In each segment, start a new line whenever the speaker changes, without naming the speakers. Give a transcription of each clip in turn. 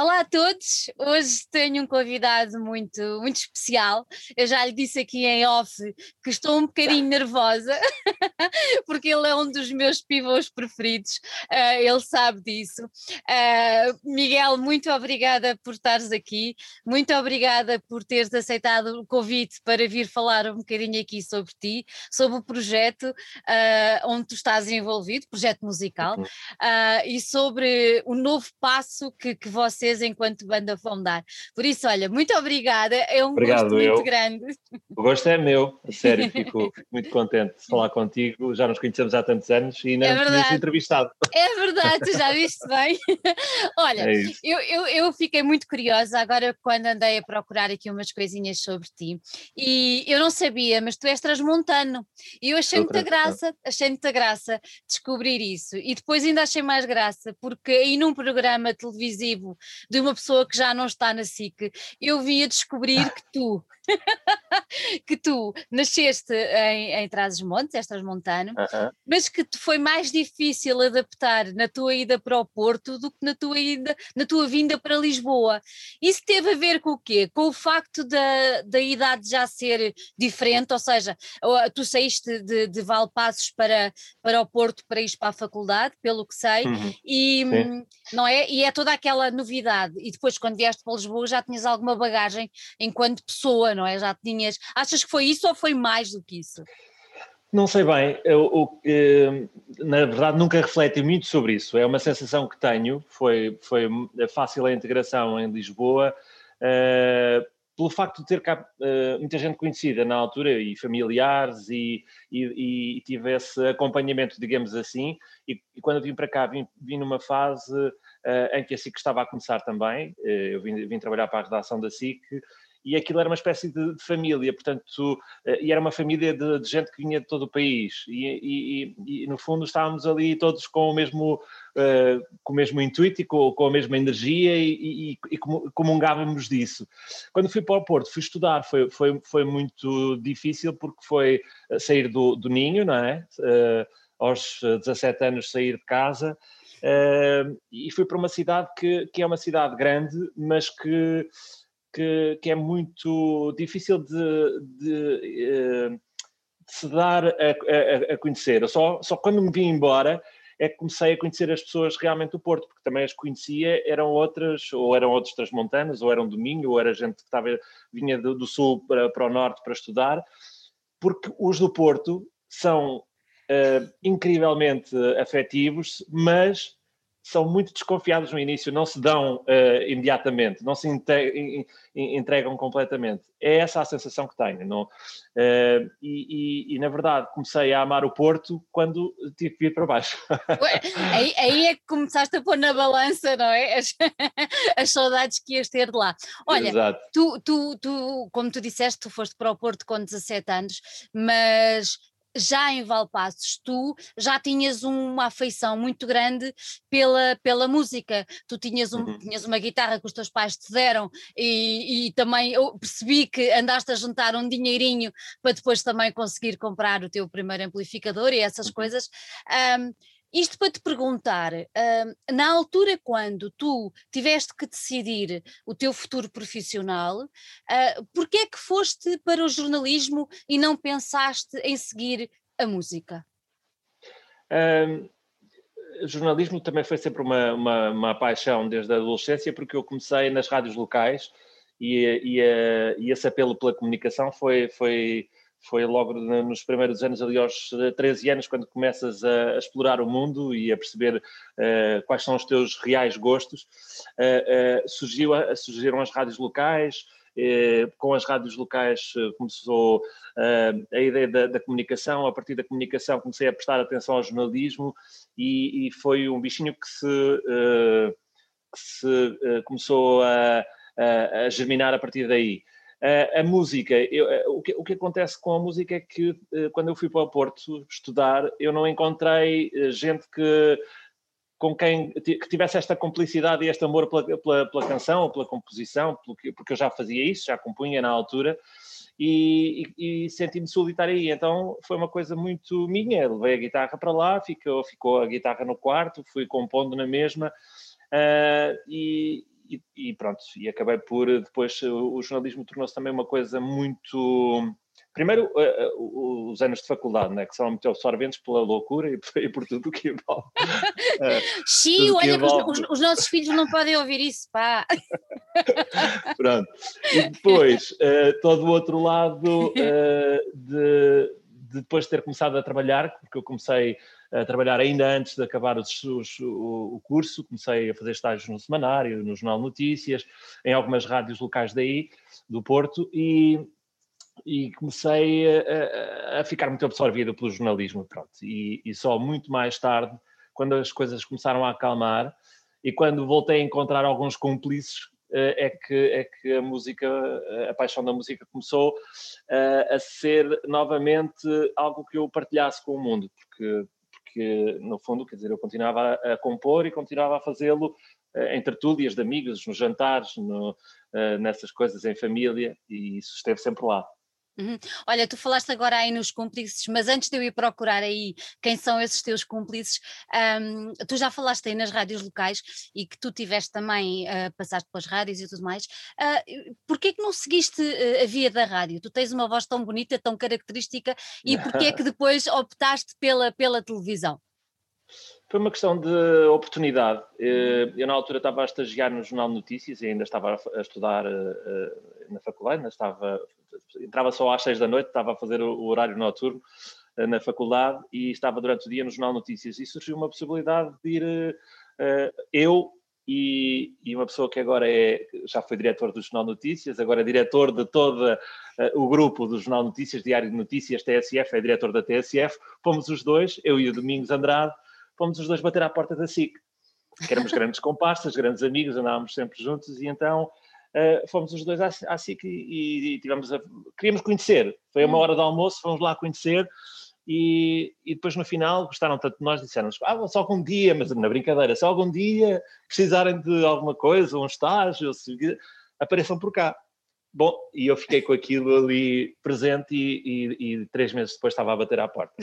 Olá a todos, hoje tenho um convidado muito, muito especial. Eu já lhe disse aqui em off que estou um bocadinho nervosa, porque ele é um dos meus pivôs preferidos, uh, ele sabe disso. Uh, Miguel, muito obrigada por estares aqui, muito obrigada por teres aceitado o convite para vir falar um bocadinho aqui sobre ti, sobre o projeto uh, onde tu estás envolvido, projeto musical, uhum. e sobre o novo passo que, que você vocês enquanto banda vão dar. Por isso, olha, muito obrigada, é um Obrigado, gosto eu. muito grande.
O gosto é meu, a sério, fico, muito contente de falar contigo, já nos conhecemos há tantos anos e ainda é nos entrevistado.
É verdade, tu já viste bem. olha, é eu, eu, eu fiquei muito curiosa agora quando andei a procurar aqui umas coisinhas sobre ti e eu não sabia, mas tu és transmontano e eu achei muita graça, achei muita graça descobrir isso e depois ainda achei mais graça porque aí num programa televisivo de uma pessoa que já não está na SIC, eu vim a descobrir que tu que tu nasceste em, em Trás-os-Montes, és transmontano, uh -huh. mas que te foi mais difícil adaptar na tua ida para o Porto do que na tua, ida, na tua vinda para Lisboa. Isso teve a ver com o quê? Com o facto da, da idade já ser diferente, ou seja, tu saíste de, de Valpassos para, para o Porto para ir para a faculdade, pelo que sei, uhum. e, não é? e é toda aquela novidade. E depois, quando vieste para Lisboa, já tinhas alguma bagagem enquanto pessoa, não é? Já tinhas. Achas que foi isso ou foi mais do que isso?
Não sei bem, eu, eu, eh, na verdade nunca refleti muito sobre isso, é uma sensação que tenho, foi, foi fácil a integração em Lisboa, uh, pelo facto de ter cá uh, muita gente conhecida na altura e familiares e, e, e acompanhamento, digamos assim, e, e, quando vim para cá vim, vim numa fase uh, em que a SIC estava a começar também, eu vim, vim trabalhar para a redação da SIC e aquilo era uma espécie de, de família, portanto, eh, e era uma família de, de, gente que vinha de todo o país, e, e, e no fundo estávamos ali todos com o mesmo, uh, com o mesmo intuito e com, com a mesma energia e, e, comungávamos disso. Quando fui para o Porto, fui estudar, foi, foi, foi muito difícil porque foi eh, sair do, do ninho, não é? Uh, aos 17 anos sair de casa, Uh, e fui para uma cidade que, que é uma cidade grande, mas que que, que é muito difícil de, de, eh, de se dar a, a, a, conhecer. Só, só quando me vim embora é que comecei a conhecer as pessoas realmente do Porto, porque também as conhecia, eram outras, ou eram outros transmontanos, ou eram do Minho, ou era gente que estava, vinha do, do sul para, para o norte para estudar, porque os do Porto são uh, incrivelmente afetivos, mas são muito desconfiados no início, não se dão uh, imediatamente, não se entregam completamente. É essa a sensação que tenho. Não? Uh, e, e, e, na verdade, comecei a amar o Porto quando tive que vir para baixo.
Ué, aí, aí, é que começaste a pôr na balança, não é? As, as saudades que ias ter de lá. Olha, tu, tu, tu, como tu disseste, tu foste para o Porto com 17 anos, mas já em Valpassos, tu já tinhas uma afeição muito grande pela, pela música. Tu tinhas, um, uhum. tinhas uma guitarra que os teus pais te deram e, e também eu percebi que andaste a juntar um dinheirinho para depois também conseguir comprar o teu primeiro amplificador e essas uhum. coisas. Um, isto para te perguntar, uh, na altura quando tu tiveste que decidir o teu futuro profissional, uh, porquê é que foste para o jornalismo e não pensaste em seguir a música?
Um, jornalismo também foi sempre uma, uma, uma, paixão desde a adolescência, porque eu comecei nas rádios locais e, e, e esse apelo pela comunicação foi, foi foi logo nos primeiros anos, ali aos 13 anos, quando começas a, a explorar o mundo e a perceber uh, quais são os teus reais gostos, uh, uh, surgiu, surgiram as rádios locais, com as rádios locais começou a ideia da, da, comunicação, a partir da comunicação comecei a prestar atenção ao jornalismo e, e foi um bichinho que se, que se começou a, a, a germinar a partir daí. A música, eu, uh, o, que, o, que, acontece com a música é que uh, quando eu fui para o Porto estudar, eu não encontrei gente que com quem que tivesse esta complicidade e este amor pela, pela, pela canção pela composição, porque, porque eu já fazia isso, já compunha na altura, e, e, e senti-me solitário aí. Então foi uma coisa muito minha. Levei a guitarra para lá, ficou, ficou a guitarra no quarto, fui compondo na mesma, uh, e, e, pronto, e acabei por, depois, o jornalismo tornou-se também uma coisa muito Primeiro, uh, uh, os anos de faculdade, né, que são muito absorventes pela loucura e por, e por tudo o que envolve.
Uh, Xiii, olha, envolve... os, os, nossos filhos não podem ouvir isso, pá.
Pronto. E depois, uh, todo o outro lado de, de, depois de ter começado a trabalhar, porque eu comecei a trabalhar ainda antes de acabar os, os, o, curso, comecei a fazer estágios no Semanário, no Jornal Notícias, em algumas rádios locais daí, do Porto, e, e comecei a, a, ficar muito absorvido pelo jornalismo, pronto. E, e, só muito mais tarde, quando as coisas começaram a acalmar e quando voltei a encontrar alguns cúmplices, eh, é que, é que a música, a paixão da música começou a, a ser novamente algo que eu partilhasse com o mundo, porque, porque no fundo, quer dizer, eu continuava a, a compor e continuava a fazê-lo eh, em tertúlias de amigos, nos jantares, no, eh, nessas coisas em família, e isso esteve sempre lá.
Uhum. Olha, tu falaste agora aí nos cúmplices, mas antes de eu ir procurar aí quem são esses teus cúmplices, um, tu já falaste aí nas rádios locais e que tu tiveste também, uh, passaste pelas rádios e tudo mais. Uh, porquê que não seguiste uh, a via da rádio? Tu tens uma voz tão bonita, tão característica e porquê é que depois optaste pela, pela televisão?
Foi uma questão de oportunidade. Eh, eu, na altura, estava a estagiar no Jornal de Notícias e ainda estava a estudar na faculdade, ainda estava entrava só às seis da noite, estava a fazer o, horário noturno uh, na faculdade e estava durante o dia no Jornal Notícias. E surgiu uma possibilidade de ir uh, eu e, e, uma pessoa que agora é, já foi diretor do Jornal Notícias, agora é diretor de todo o grupo do Jornal Notícias, Diário de Notícias, TSF, é diretor da TSF. Fomos os dois, eu e o Domingos Andrade, fomos os dois bater à porta da SIC. Que éramos grandes comparsas, grandes amigos, andávamos sempre juntos e então uh, fomos os dois à, à SIC e, e, tivemos a, queríamos conhecer. Foi uma hum. hora de almoço, fomos lá conhecer e, e depois no final gostaram tanto de nós, disseram-nos, ah, só algum dia, mas na brincadeira, se algum dia precisarem de alguma coisa, um estágio, se, apareçam por cá. Bom, e eu fiquei com aquilo ali presente e, e, e três meses depois estava a bater à porta.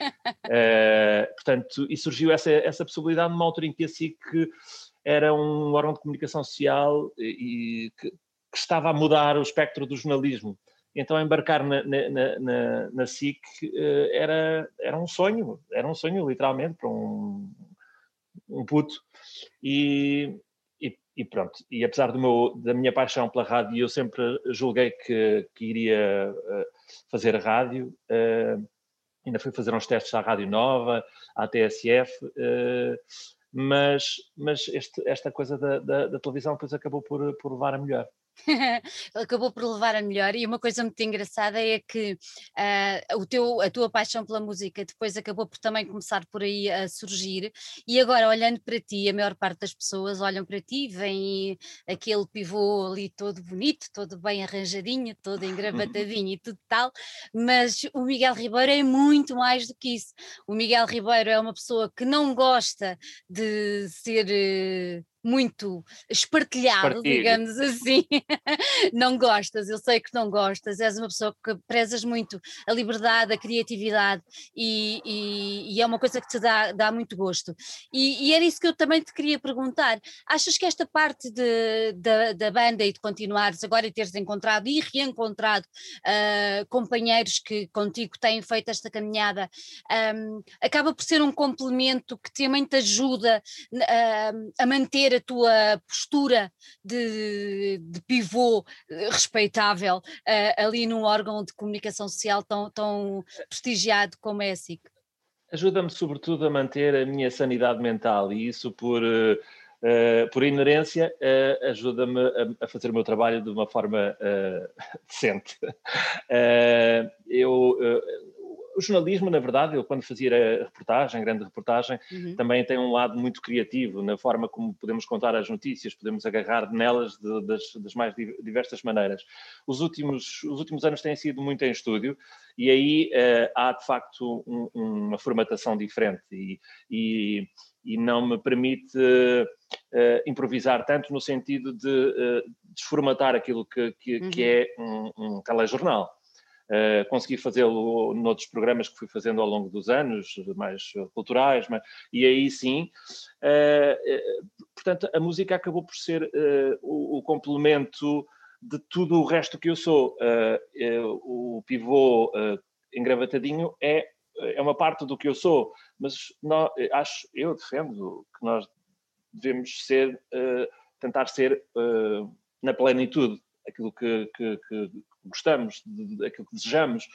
uh, portanto, e surgiu essa, essa possibilidade numa altura em que a SIC era um órgão de comunicação social e, que, que, estava a mudar o espectro do jornalismo. Então embarcar na, na, na, na SIC eh, era, era um sonho, era um sonho literalmente para um, um puto. E, e, e, pronto, e apesar meu, da minha paixão pela rádio, eu sempre julguei que, que iria eh, fazer rádio. Uh, ainda fui fazer uns testes à Rádio Nova, à TSF, uh, mas, mas este, esta coisa da, da, da, televisão depois acabou por, por levar a melhor.
acabou por levar a melhor e uma coisa muito engraçada é que uh, o teu, a tua paixão pela música depois acabou por também começar por aí a surgir e agora olhando para ti, a maior parte das pessoas olham para ti, vem aquele pivô ali todo bonito, todo bem arranjadinho, todo engravatadinho e tudo tal, mas o Miguel Ribeiro é muito mais do que isso. O Miguel Ribeiro é uma pessoa que não gosta de ser uh, muito espartilhado, Espartilho. digamos assim. não gostas, eu sei que não gostas, és uma pessoa que prezas muito a liberdade, a criatividade e, e, e é uma coisa que te dá, dá muito gosto. E, e, era isso que eu também te queria perguntar. Achas que esta parte de, de da banda e de continuares agora e teres encontrado e reencontrado uh, companheiros que contigo têm feito esta caminhada um, acaba por ser um complemento que também te ajuda uh, a manter a tua postura de, de pivô eh, respeitável uh, ali num órgão de comunicação social tão, tão prestigiado como é a SIC?
Ajuda-me sobretudo a manter a minha sanidade mental e isso por, uh, por inerência uh, ajuda-me a, a, fazer o meu trabalho de uma forma decente. eu o jornalismo, na verdade, eu quando fazia a reportagem, grande reportagem, uhum. também tem um lado muito criativo na forma como podemos contar as notícias, podemos agarrar nelas de, das, das, mais diversas maneiras. Os últimos, os últimos anos têm sido muito em estúdio e aí uh, há de facto um, uma formatação diferente e, e, e não me permite uh, improvisar tanto no sentido de uh, desformatar aquilo que, que, uhum. que é um, um telejornal Uh, consegui fazê-lo noutros programas que fui fazendo ao longo dos anos, mais culturais, mas, e aí sim. Uh, portanto, a música acabou por ser uh, o, o, complemento de tudo o resto que eu sou. o pivô engravatadinho é, é uma parte do que eu sou, mas nós, acho, eu defendo que nós devemos ser, tentar ser na plenitude aquilo que, que, que gostamos, aquilo que desejamos,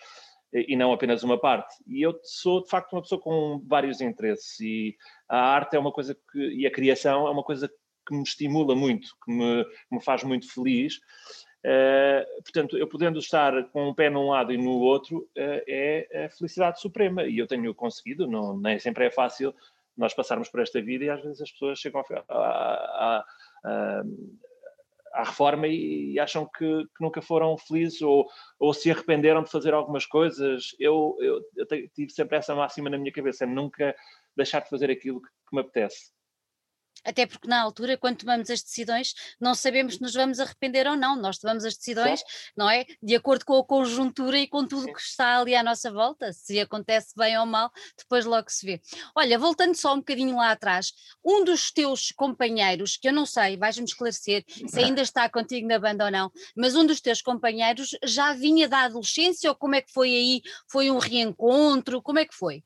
e não apenas uma parte. E eu sou, de facto, uma pessoa com vários interesses e a arte é uma coisa que, e a criação é uma coisa que me estimula muito, que me, me faz muito feliz. Uh, portanto, eu podendo estar com um pé num lado e no outro uh, é a felicidade suprema e eu tenho conseguido, não, nem sempre é fácil nós passarmos por esta vida e às vezes as pessoas chegam a, a, a, à reforma e, e acham que, que, nunca foram felizes ou, ou se arrependeram de fazer algumas coisas. Eu, eu, eu tive sempre essa máxima na minha cabeça, nunca deixar de fazer aquilo que, que me apetece
até porque na altura, quando tomamos as decisões, não sabemos se nos vamos arrepender ou não, nós tomamos as decisões, não é? De acordo com a conjuntura e com tudo Sim. que está ali à nossa volta, se acontece bem ou mal, depois logo se vê. Olha, voltando só um bocadinho lá atrás, um dos teus companheiros, que eu não sei, vais-me esclarecer se ainda está contigo na banda ou não, mas um dos teus companheiros já vinha da adolescência ou como é que foi aí? Foi um reencontro? Como é que foi?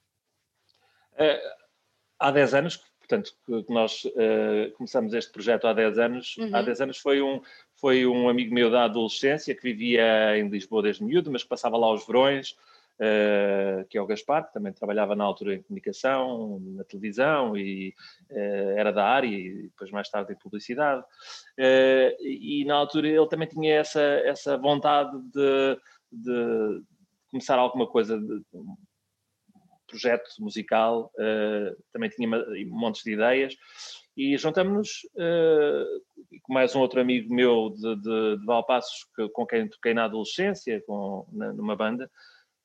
É, há 10 anos portanto, que nós uh, começamos este projeto há 10 anos. Uhum. Há 10 anos foi um, foi um amigo meu da adolescência que vivia em Lisboa desde miúdo, mas que passava lá aos verões, uh, que é o Gaspar, que também trabalhava na altura em comunicação, na televisão e uh, era da área e depois mais tarde em publicidade. e na altura ele também tinha essa, essa vontade de, de começar alguma coisa, de, projeto musical, uh, também tinha montes de ideias, e juntamos-nos uh, com mais um outro amigo meu de, de, de Valpassos, que, com quem toquei na adolescência, com, na, numa banda,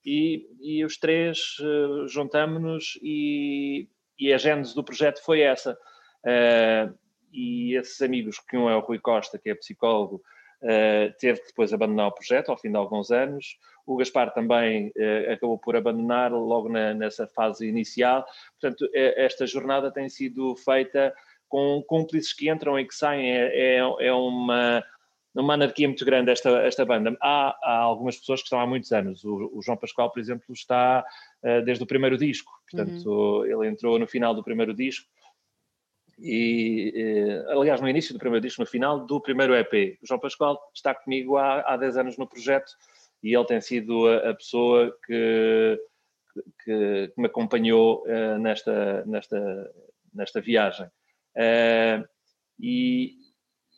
e, e os três uh, juntamos-nos e, e a gênese do projeto foi essa. Uh, e esses amigos, que um é o Rui Costa, que é psicólogo, Uh, teve que depois abandonar o projeto ao fim de alguns anos. O Gaspar também uh, acabou por abandonar logo na, nessa fase inicial. Portanto, é, esta jornada tem sido feita com cúmplices que entram e que saem. É, é, é uma, uma anarquia muito grande esta, esta banda. Há, há, algumas pessoas que estão há muitos anos. O, o João Pascoal, por exemplo, está uh, desde o primeiro disco. Portanto, uhum. ele entrou no final do primeiro disco e, eh, aliás, no início do primeiro disco, no final do primeiro EP. O João Pascoal está comigo há, há 10 anos no projeto e ele tem sido a, a pessoa que, que, que, me acompanhou uh, nesta, nesta, nesta viagem. Uh, e,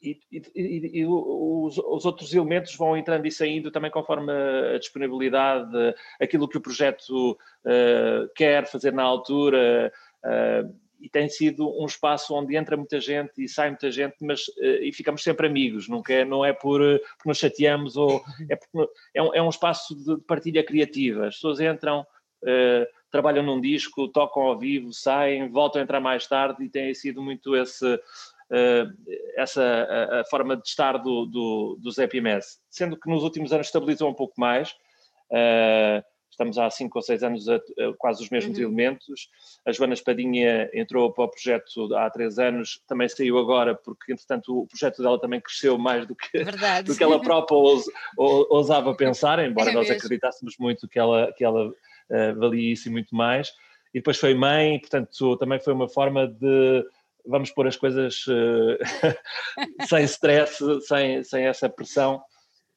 e, e, e os, os, outros elementos vão entrando e saindo também conforme a disponibilidade, aquilo que o projeto uh, quer fazer na altura. Uh, e tem sido um espaço onde entra muita gente e sai muita gente, mas uh, e ficamos sempre amigos, não é, não é por, porque nos chateamos, ou é, porque, é, um, é um espaço de partilha criativa. As pessoas entram, uh, trabalham num disco, tocam ao vivo, saem, voltam a entrar mais tarde e tem sido muito esse, essa a, a, forma de estar do, do, do Zé Pimés. Sendo que nos últimos anos estabilizou um pouco mais. Estamos há cinco ou seis anos a, a quase os mesmos uhum. elementos. A Joana Espadinha entrou para o projeto há três anos, também saiu agora, porque entretanto o projeto dela também cresceu mais do que, do que ela própria ous, ousava pensar, embora é nós mesmo. acreditássemos muito que ela, que ela uh, valia isso e muito mais. E depois foi mãe, portanto também foi uma forma de vamos pôr as coisas uh, sem stress, sem, sem essa pressão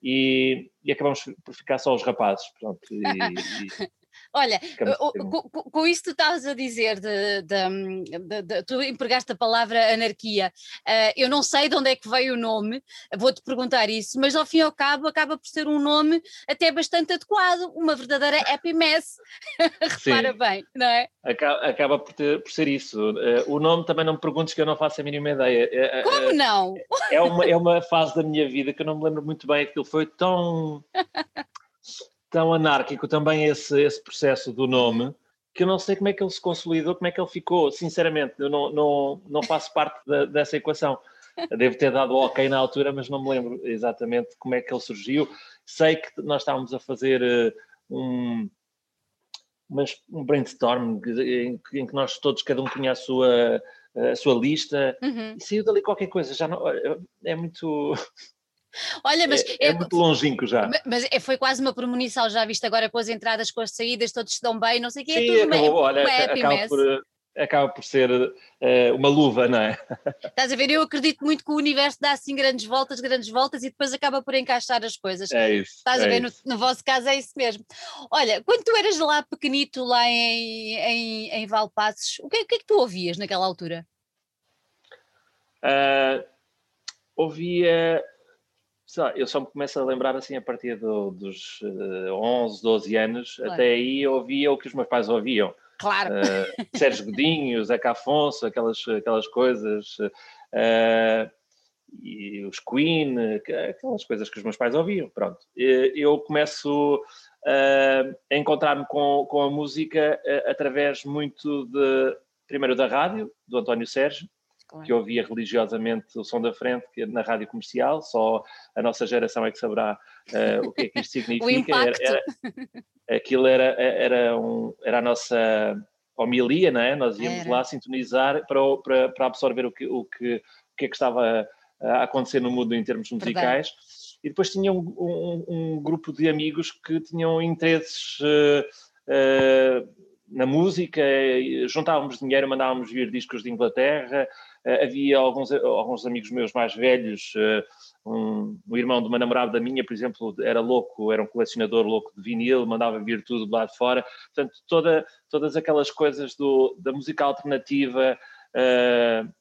e, e acabamos por ficar só os rapazes. Pronto, e,
Olha, com, com, isso tu estavas a dizer, de, de, de, de, tu empregaste a palavra anarquia. Uh, eu não sei de onde é que veio o nome, vou-te perguntar isso, mas ao fim e ao cabo acaba por ser um nome até bastante adequado, uma verdadeira happy mess. Repara Sim. bem, não é?
Acaba, acaba por, ter, por, ser isso. Uh, o nome também não me perguntes que eu não faço a mínima ideia.
Uh, Como não?
É uma, é uma fase da minha vida que eu não me lembro muito bem, aquilo foi tão tão anárquico também esse, esse processo do nome que eu não sei como é que ele se consolidou, como é que ele ficou, sinceramente, eu não, não, não faço parte da, dessa equação. devo ter dado ok na altura, mas não me lembro exatamente como é que ele surgiu. Sei que nós estávamos a fazer uh, um, mas um brainstorm em, em, que nós todos, cada um tinha a sua, a sua lista uhum. e saiu dali qualquer coisa. Já não, é muito.
Olha, mas
é, é, é muito longínquo já.
Mas é, foi quase uma premonição, já viste agora com as entradas, com as saídas, todos se dão bem, não sei o quê.
Sim, é tudo acabou, meio, olha, acaba por, acaba por ser uh, uma luva, não é?
Estás a ver? Eu acredito muito que o universo dá assim grandes voltas, grandes voltas e depois acaba por encaixar as coisas.
É isso.
Estás
é
a ver? No, no, vosso caso é isso mesmo. Olha, quando tu eras lá pequenito, lá em, em, em Valpassos, o que, o que é que tu ouvias naquela altura?
Uh, ouvia eu só me começo a lembrar assim a partir do, dos uh, 11, 12 anos, claro. até aí eu ouvia o que os meus pais ouviam.
Claro.
Uh, Sérgio Godinho, Zeca Afonso, aquelas, aquelas coisas, uh, e os Queen, aquelas coisas que os meus pais ouviam, pronto. Eu começo a encontrar-me com, com a música através muito de, primeiro da rádio, do António Sérgio, Claro. que ouvia religiosamente o som da frente que na rádio comercial, só a nossa geração é que saberá uh, o que é que isto significa. Era, era, aquilo era, era, um, era a nossa homilia, não é? Nós íamos era. lá sintonizar para, para, para absorver o que, o, que, o que é que estava a acontecer no mundo em termos musicais. Verdade. E depois tinha um, um, um, grupo de amigos que tinham interesses uh, uh, na música, juntávamos dinheiro, mandávamos vir discos de Inglaterra, havia alguns, alguns amigos meus mais velhos, uh, um, um, irmão de uma namorada da minha, por exemplo, era louco, era um colecionador louco de vinil, mandava vir tudo de lá de fora, portanto, toda, todas aquelas coisas do, da música alternativa, uh,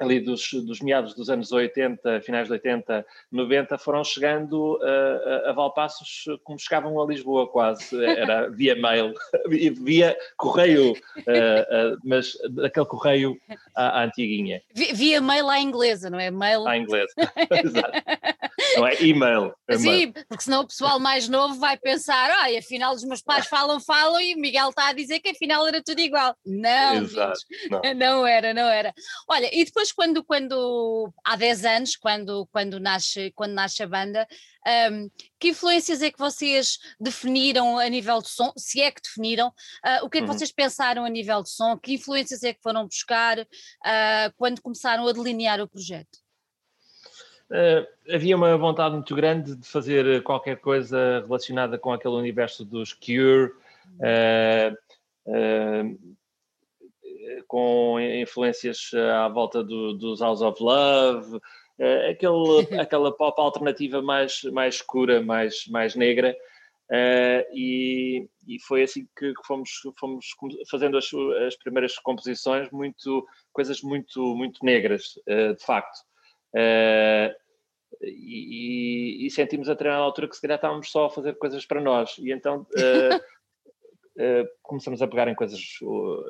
ali dos, dos, meados dos anos 80, finais de 80, 90, foram chegando uh, a, a Valpassos como chegavam a Lisboa quase, era via mail, via correio, uh, uh, mas aquele correio à, à antiguinha.
Via mail à inglesa, não é? Mail...
À inglesa, exato. Não é e-mail.
É Sim, porque senão o pessoal mais novo vai pensar, ah, afinal os meus pais falam, falam e o Miguel está a dizer que afinal era tudo igual. Não, Exato, não. não era, não era. Olha, e depois quando, quando há 10 anos, quando, quando, nasce, quando nasce a banda, um, que influências é que vocês definiram a nível de som, se é que definiram, uh, o que é que uhum. vocês pensaram a nível de som, que influências é que foram buscar uh, quando começaram a delinear o projeto?
Uh, havia uma vontade muito grande de fazer qualquer coisa relacionada com aquele universo dos Cure, uh, uh, com influências à volta do, dos House of Love, aquele, aquela pop alternativa mais, mais escura, mais, mais negra. E, e, foi assim que, fomos, fomos fazendo as, as primeiras composições, muito, coisas muito, muito negras, de facto. Uh, e, e, sentimos a determinada altura que se calhar estávamos só a fazer coisas para nós e então uh, uh, começamos a pegar em coisas, uh,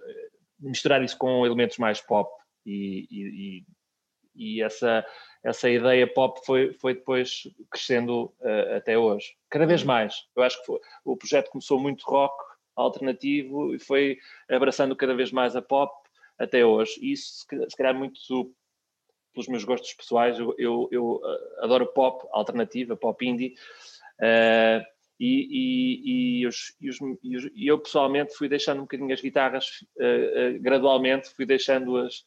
misturar isso com elementos mais pop e, e, e, essa, essa ideia pop foi, foi depois crescendo até hoje, cada vez mais. Eu acho que foi, o projeto começou muito rock alternativo e foi abraçando cada vez mais a pop até hoje. E isso se calhar muito pelos meus gostos pessoais, eu, eu, eu eh, adoro pop alternativa, pop indie, uh, e, e, e, os, e, os, e, eu pessoalmente fui deixando um bocadinho as guitarras, uh, uh, gradualmente fui deixando-as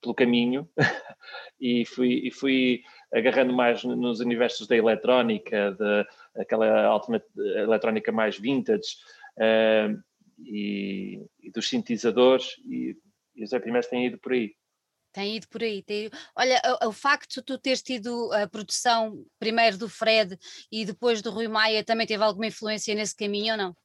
pelo caminho e fui, fui agarrando mais nos universos da eletrónica, de, aquela eletrónica mais vintage e, dos sintetizadores, e, e os primeiros têm ido por aí.
Tem ido por aí. Tem... Olha, o, o, facto de tu teres tido a produção primeiro do Fred e depois do Rui Maia também teve alguma influência nesse caminho ou não?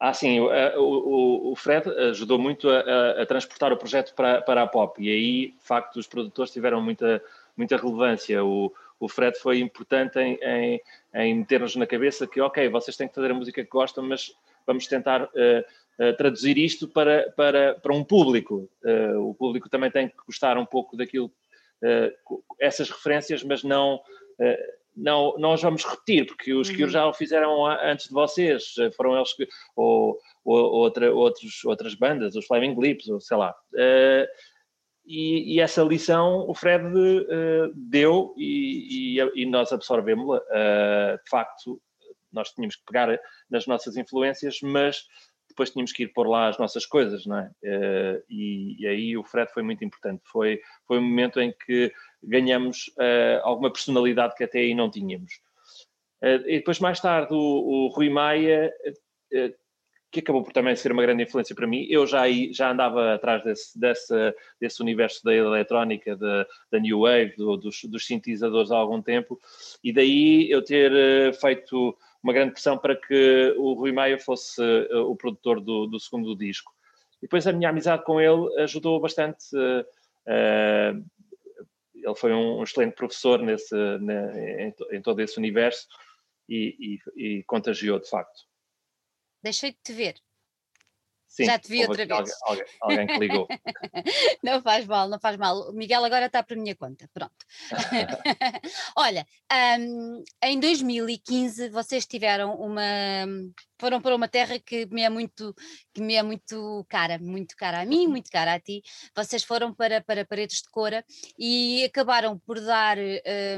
Ah, sim, o, o, o Fred ajudou muito a, a, transportar o projeto para, para a pop e aí, de facto, os produtores tiveram muita, muita relevância. O, o Fred foi importante em, em, em meter-nos na cabeça que, ok, vocês têm que fazer a música que gostam, mas vamos tentar uh, traduzir isto para, para, para um público. Uh, o público também tem que gostar um pouco daquilo, uh, essas referências, mas não, não, não os vamos repetir, porque os que uhum. já o fizeram antes de vocês, foram eles que, ou, ou outra, outros, outras bandas, os Flaming Lips, ou sei lá. e, e, essa lição o Fred uh, deu e, e, e nós absorvemos-la. Uh, de facto, nós tínhamos que pegar nas nossas influências, mas depois tínhamos que ir pôr lá as nossas coisas, não é? Uh, e, aí o Fred foi muito importante. Foi, foi um momento em que ganhamos alguma personalidade que até aí não tínhamos. e depois, mais tarde, o, o Rui Maia que acabou por também ser uma grande influência para mim. Eu já, já andava atrás desse, desse, desse universo da eletrónica, da, da New Wave, do, dos, dos sintetizadores há algum tempo, e daí eu ter uh, feito uma grande pressão para que o Rui Maia fosse uh, o produtor do, do, segundo disco. E depois a minha amizade com ele ajudou bastante. Uh, ele foi um, excelente professor nesse, ne, em, em, todo esse universo e, e, e contagiou de facto
deixei de te ver.
Sim,
Já te vi outra vez.
Alguém, alguém, alguém que ligou.
não faz mal, não faz mal. O Miguel agora está para a minha conta. Pronto. Olha, um, em 2015 vocês tiveram uma. Foram para uma terra que me é muito, que me é muito cara, muito cara a mim, muito cara a ti. Vocês foram para, para Paredes de Cora e acabaram por dar.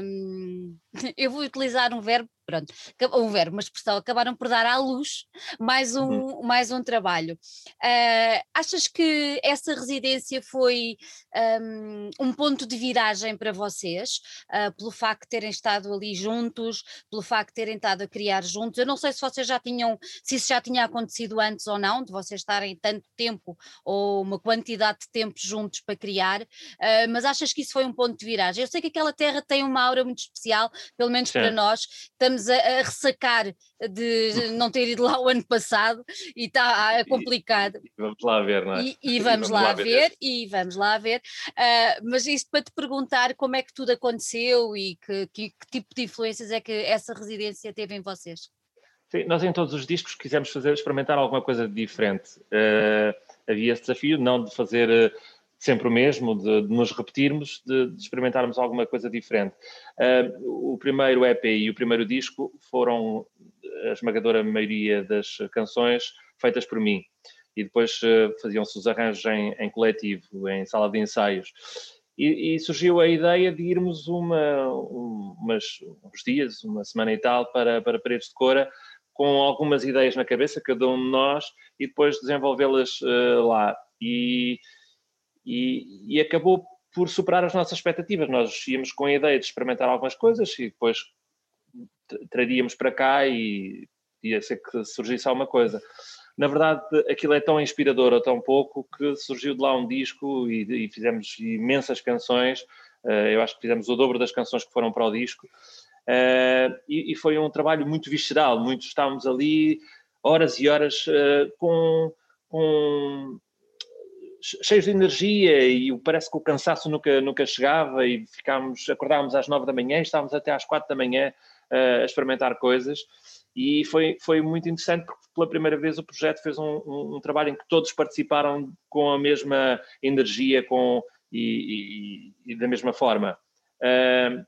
Um, eu vou utilizar um verbo pronto, um verbo, uma expressão, acabaram por dar à luz mais um, uhum. mais um trabalho. Uh, achas que essa residência foi um, um, ponto de viragem para vocês, uh, pelo facto de terem estado ali juntos, pelo facto de terem estado a criar juntos? Eu não sei se vocês já tinham, se isso já tinha acontecido antes ou não, de vocês estarem tanto tempo ou uma quantidade de tempo juntos para criar, uh, mas achas que isso foi um ponto de viragem? Eu sei que aquela terra tem uma aura muito especial, pelo menos Sim. para nós, estamos a, a, ressacar de não ter ido lá o ano passado e está complicado.
E, vamos lá ver, não é?
E, e, vamos, e vamos, lá, lá ver, ver, e vamos lá ver. Uh, mas isto para te perguntar como é que tudo aconteceu e que, que, que tipo de influências é que essa residência teve em vocês?
Sim, nós em todos os discos quisemos fazer, experimentar alguma coisa diferente. Uh, havia esse desafio, não de fazer uh, sempre o mesmo, de, de nos repetirmos, de, de, experimentarmos alguma coisa diferente. Uh, o primeiro EP e o primeiro disco foram a esmagadora maioria das canções feitas por mim. E depois uh, faziam-se os arranjos em, em, coletivo, em sala de ensaios. E, e surgiu a ideia de irmos uma, um, umas, uns dias, uma semana e tal, para, para Paredes de Cora, com algumas ideias na cabeça, cada um de nós, e depois desenvolvê-las uh, lá. E e, e acabou por superar as nossas expectativas. Nós íamos com a ideia de experimentar algumas coisas e depois traríamos para cá e ia ser que surgisse alguma coisa. Na verdade, aquilo é tão inspirador ou tão pouco que surgiu de lá um disco e, e fizemos imensas canções. Uh, eu acho que fizemos o dobro das canções que foram para o disco. Uh, e, e, foi um trabalho muito visceral. Muitos estávamos ali horas e horas uh, com, com cheios de energia e parece que o cansaço nunca, nunca chegava e ficámos, acordávamos às nove da manhã e estávamos até às quatro da manhã uh, a experimentar coisas e foi, foi muito interessante porque pela primeira vez o projeto fez um, um, um trabalho em que todos participaram com a mesma energia com, e, e, e da mesma forma. Uh,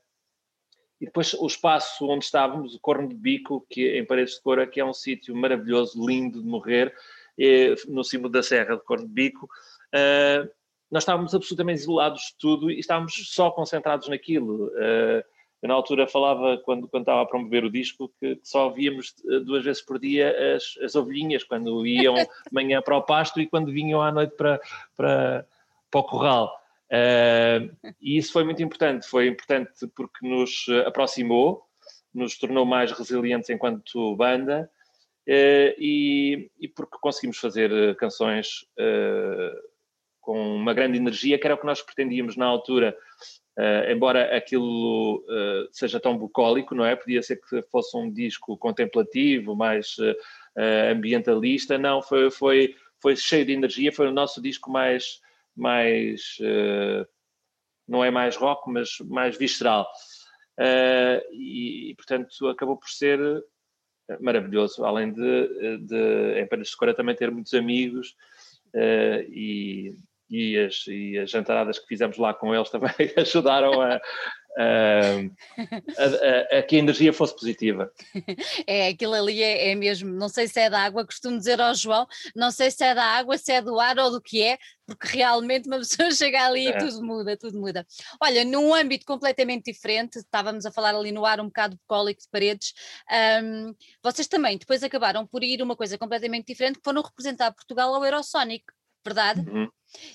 e depois o espaço onde estávamos, o Corno de Bico, que é em Paredes de Cora, que é um sítio maravilhoso, lindo de morrer, é, no cimo da Serra de Corno de Bico, uh, nós estávamos absolutamente isolados de tudo e estávamos só concentrados naquilo. Uh, eu, na altura, falava, quando, quando estava a promover o disco, que, que só víamos ah, duas vezes por dia as, as ovelhinhas, quando iam de manhã para o pasto e quando vinham à noite para, para, para o corral. Uh, e isso foi muito importante. Foi importante porque nos aproximou, nos tornou mais resilientes enquanto banda uh, e, e, porque conseguimos fazer canções uh, com uma grande energia, que era o que nós pretendíamos na altura. Embora aquilo seja tão bucólico, não é? Podia ser que fosse um disco contemplativo, mais ambientalista. Não, foi, foi, foi cheio de energia. Foi o nosso disco mais, mais não é mais rock, mas mais visceral. E, e, portanto, acabou por ser maravilhoso. Além de, de em Paris de Cora também ter muitos amigos e e as, e as jantaradas que fizemos lá com eles também ajudaram a, uh, a, a, a, que a energia fosse positiva.
É, aquilo ali é, é, mesmo, não sei se é da água, costumo dizer ao João, não sei se é da água, se é do ar ou do que é, porque realmente uma pessoa chega ali é. e tudo muda, tudo muda. Olha, num âmbito completamente diferente, estávamos a falar ali no ar um bocado de cólico de paredes, um, vocês também depois acabaram por ir uma coisa completamente diferente, que foram representar Portugal ao Eurosonic, verdade? Uhum.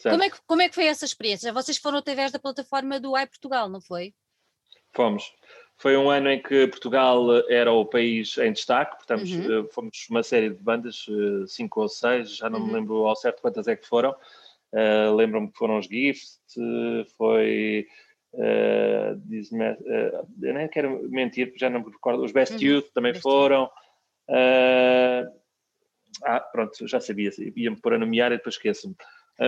Como, é que, como é que foi essa experiência? Vocês foram através da plataforma do iPortugal, não foi?
Fomos. Foi um ano em que Portugal era o país em destaque, portanto, uhum. Eh, fomos uma série de bandas, eh, cinco ou seis, já não uhum. me lembro ao certo quantas é que foram. Uh, Lembro-me que foram os Gift, foi. Uh, uh, eu nem quero mentir, porque já não me recordo. Os Best uhum. Youth também Best foram. Uh, ah, pronto, já sabia, ia-me pôr a nomear e depois esqueço-me.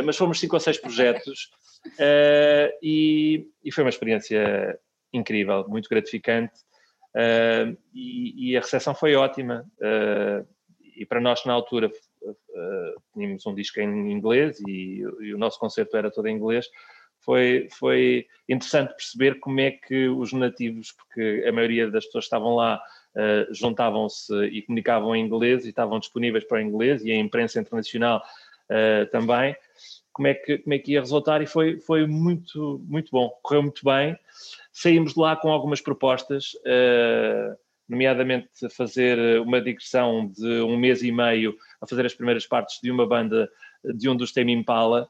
mas fomos cinco ou seis projetos e, e, foi uma experiência incrível, muito gratificante. E, e, a recepção foi ótima. e para nós, na altura, uh, tínhamos um disco em inglês e, e, o nosso concerto era todo em inglês, foi, foi interessante perceber como é que os nativos, porque a maioria das pessoas estavam lá uh, juntavam-se e comunicavam em inglês e estavam disponíveis para o inglês e a imprensa internacional uh, também, como é, que, como é que ia resultar e foi, foi muito, muito bom, correu muito bem. Saímos de lá com algumas propostas, uh, nomeadamente fazer uma digressão de um mês e meio a fazer as primeiras partes de uma banda de um dos Tame Impala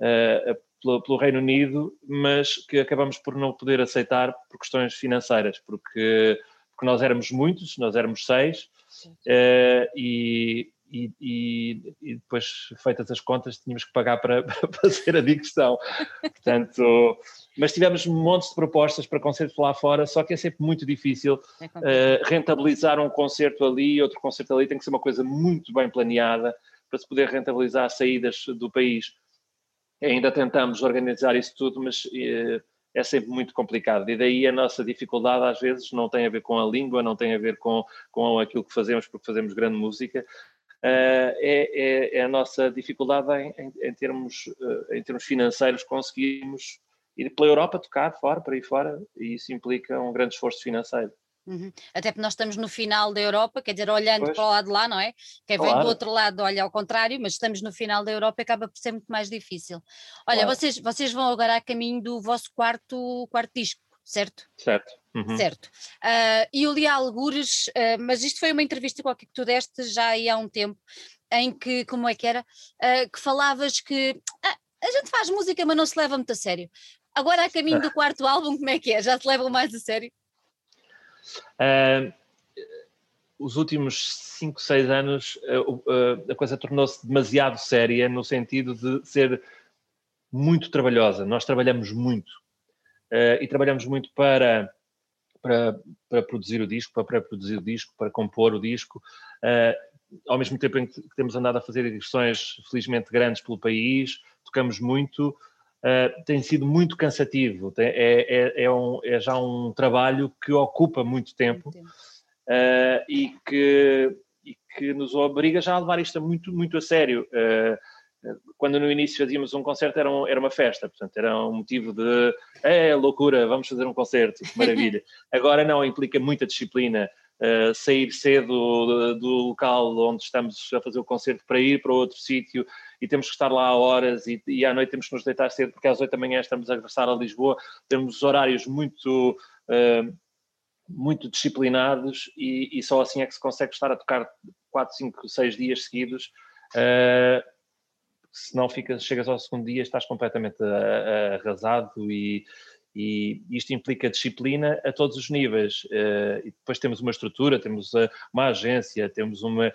uh, pelo, Reino Unido, mas que acabamos por não poder aceitar por questões financeiras, porque, porque nós éramos muitos, nós éramos seis, uh, e, e, e, e, depois, feitas as contas, tínhamos que pagar para, para fazer a digressão. Portanto, mas tivemos montes de propostas para concertos lá fora, só que é sempre muito difícil uh, rentabilizar um concerto ali, outro concerto ali, tem que ser uma coisa muito bem planeada para se poder rentabilizar saídas do país. Ainda tentamos organizar isso tudo, mas uh, é sempre muito complicado. E daí a nossa dificuldade, às vezes, não tem a ver com a língua, não tem a ver com, com aquilo que fazemos, porque fazemos grande música, é, é, é, a nossa dificuldade em, em, termos, uh, em termos financeiros conseguirmos ir pela Europa tocar fora, para ir fora, e isso implica um grande esforço financeiro.
Uhum. Até porque nós estamos no final da Europa, quer dizer, olhando pois. para o lado de lá, não é? Quem claro. vem do outro lado olha ao contrário, mas estamos no final da Europa e acaba por ser muito mais difícil. Olha, claro. vocês, vocês vão agora a caminho do vosso quarto, quarto disco, certo?
Certo.
Uhum. Certo. Uh, e o li algures, uh, mas isto foi uma entrevista qualquer que tu deste já aí há um tempo, em que, como é que era, uh, que falavas que ah, a gente faz música, mas não se leva muito a sério. Agora, a caminho do quarto álbum, como é que é? Já se levam mais a sério?
os últimos 5, 6 anos, a coisa tornou-se demasiado séria no sentido de ser muito trabalhosa. Nós trabalhamos muito. E trabalhamos muito para para, para produzir o disco, para pré-produzir o disco, para compor o disco. Uh, ao mesmo tempo em que temos andado a fazer edições felizmente grandes pelo país, tocamos muito, uh, tem sido muito cansativo, tem, é, é, é, um, é, já um trabalho que ocupa muito tempo, muito tempo. Uh, e, que, e que nos obriga já a levar isto muito, muito a sério. Quando no início fazíamos um concerto era, um, era uma festa, portanto era um motivo de é loucura, vamos fazer um concerto, maravilha. Agora não, implica muita disciplina, uh, sair cedo do, do, local onde estamos a fazer o concerto para ir para outro sítio e temos que estar lá a horas e, e, à noite temos que nos deitar cedo porque às oito da manhã estamos a regressar a Lisboa, temos horários muito... Uh, muito disciplinados e, e, só assim é que se consegue estar a tocar 4, 5, 6 dias seguidos uh, se não chegas ao segundo dia estás completamente arrasado e, e isto implica disciplina a todos os níveis. Uh, e depois temos uma estrutura, temos uma agência, temos uma,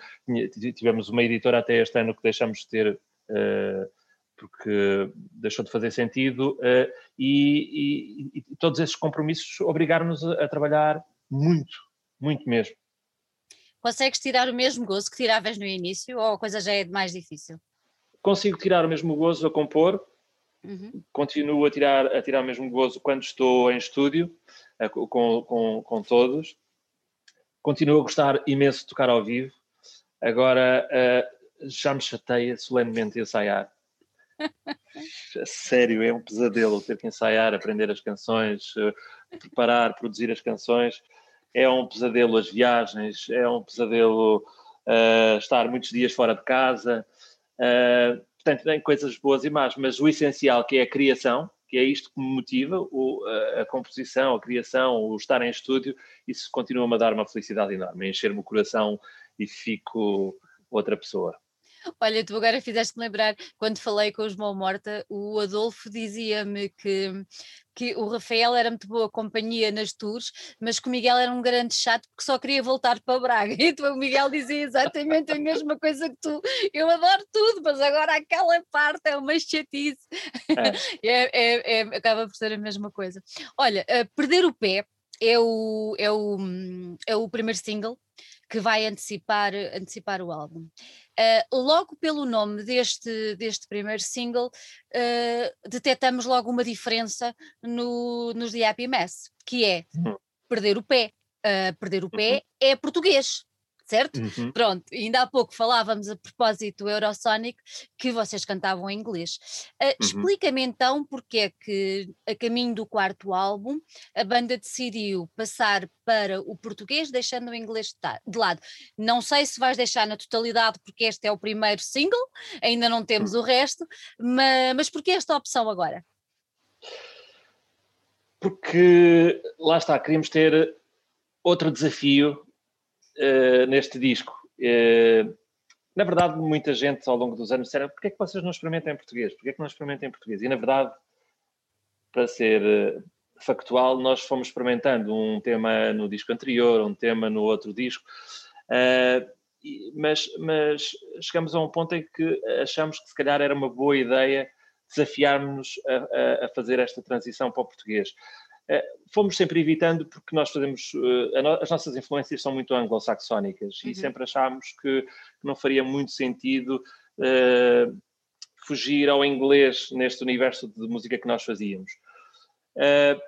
tivemos uma editora até este ano que deixamos de ter uh, porque deixou de fazer sentido uh, e, e, e, todos esses compromissos obrigaram-nos a trabalhar muito, muito mesmo.
Consegues tirar o mesmo gozo que tiravas no início ou a coisa já é mais difícil?
Consigo tirar o mesmo gozo a compor, uhum. continuo a tirar, a tirar o mesmo gozo quando estou em estúdio, a, com, com, com todos. Continuo a gostar imenso de tocar ao vivo. Agora uh, já me chateia solenemente ensaiar. Sério, é um pesadelo ter que ensaiar, aprender as canções, uh, preparar, produzir as canções. É um pesadelo as viagens, é um pesadelo uh, estar muitos dias fora de casa. Uh, portanto, tem coisas boas e más, mas o essencial que é a criação, que é isto que me motiva, o, a, a, composição, a criação, o estar em estúdio, isso continua-me a dar uma felicidade enorme, encher-me o coração e fico outra pessoa.
Olha, tu agora fizeste-me lembrar, quando falei com os Mão Morta, o Adolfo dizia-me que, que o Rafael era muito boa companhia nas tours, mas que o Miguel era um grande chato porque só queria voltar para Braga. Então o Miguel dizia exatamente a mesma coisa que tu. Eu adoro tudo, mas agora aquela parte é uma chatice. É. é, é, é acaba por ser a mesma coisa. Olha, uh, Perder o Pé é o, é o, é o primeiro single que vai antecipar, antecipar o álbum. Uh, logo pelo nome deste, deste primeiro single, uh, detectamos logo uma diferença no, nos The Happy Mess, que é uhum. perder o pé. Uh, perder o pé uhum. é português certo? Uhum. Pronto, ainda há pouco falávamos a propósito do Eurosonic que vocês cantavam em inglês. Uh, uhum. Explica-me então porque é que, a caminho do quarto álbum, a banda decidiu passar para o português, deixando o inglês de lado. Não sei se vais deixar na totalidade, porque este é o primeiro single, ainda não temos uhum. o resto, mas, mas porquê esta opção agora?
Porque lá está, queríamos ter outro desafio uh, neste disco. Uh, na verdade, muita gente ao longo dos anos disseram porquê é que vocês não experimentam em português? Porquê é que não experimentam em português? E na verdade, para ser uh, factual, nós fomos experimentando um tema no disco anterior, um tema no outro disco, mas, mas chegamos a um ponto em que achamos que se calhar era uma boa ideia desafiarmos a, a, a fazer esta transição para o português. Eh, fomos sempre evitando porque nós fazemos, eh, as nossas influências são muito anglo-saxónicas uhum. e sempre achámos que não faria muito sentido uh, fugir ao inglês neste universo de música que nós fazíamos. Uh,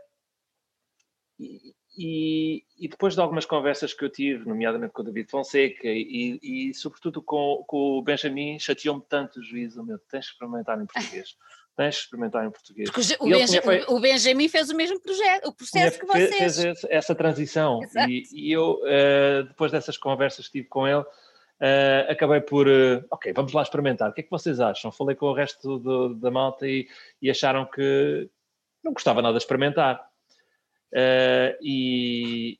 e, e, depois de algumas conversas que eu tive, nomeadamente com o David Fonseca e, e sobretudo com, com o Benjamin, chateou-me tanto o juízo, meu, tens que experimentar em português. tens que experimentar em português.
O, Benja, o Benjamin fez o mesmo projeto, o processo que vocês...
Fez essa transição e, e, eu, uh, depois dessas conversas que tive com ele, uh, acabei por, uh, ok, vamos lá experimentar, o que é que vocês acham? Falei com o resto do, da malta e, e, acharam que não gostava nada de experimentar. e,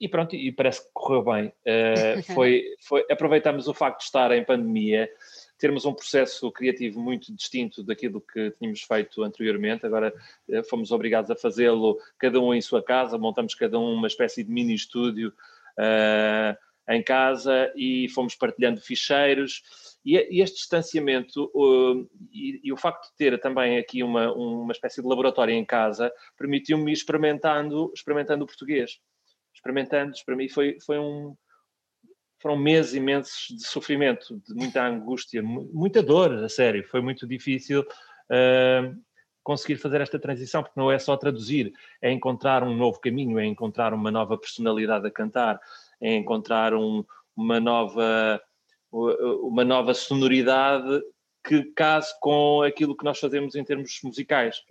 e pronto, e parece que correu bem. foi, foi, aproveitamos o facto de estar em pandemia termos um processo criativo muito distinto daquilo que tínhamos feito anteriormente. Agora eh, fomos obrigados a fazê-lo cada um em sua casa, montamos cada um uma espécie de mini estúdio uh, em casa e fomos partilhando ficheiros. E, este distanciamento e, e, o facto de ter também aqui uma, uma espécie de laboratório em casa permitiu-me ir experimentando, experimentando o português. Experimentando, para mim foi, foi um, foram meses imensos de sofrimento, de muita angústia, muita dor, a sério. Foi muito difícil uh, conseguir fazer esta transição, porque não é só traduzir, é encontrar um novo caminho, é encontrar uma nova personalidade a cantar, é encontrar um, uma nova uma nova sonoridade que case com aquilo que nós fazemos em termos musicais.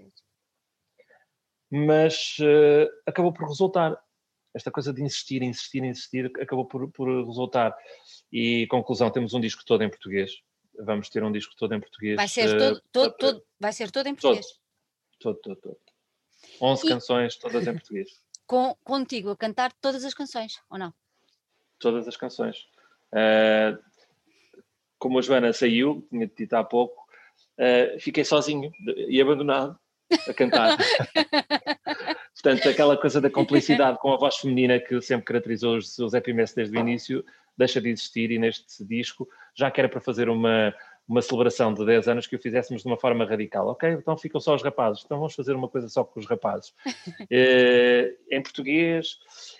Mas uh, acabou por resultar esta coisa de insistir, insistir, insistir, acabou por, por resultar. E conclusão, temos um disco todo em português. Vamos ter um disco todo em português.
Vai ser todo, todo, uh, todo vai ser todo em português.
Todo, todo, todo. 11 e... canções, todas em português.
Com, contigo a cantar todas as canções, ou não?
Todas as canções. Uh, como a Joana saiu, tinha dito há pouco, uh, fiquei sozinho e abandonado a cantar. Portanto, aquela coisa da complicidade com a voz feminina que sempre caracterizou os, os EPMS desde o início, deixa de existir e neste disco, já que era para fazer uma, uma celebração de 10 anos, que o fizéssemos de uma forma radical. Ok, então ficam só os rapazes, então vamos fazer uma coisa só com os rapazes. é, em português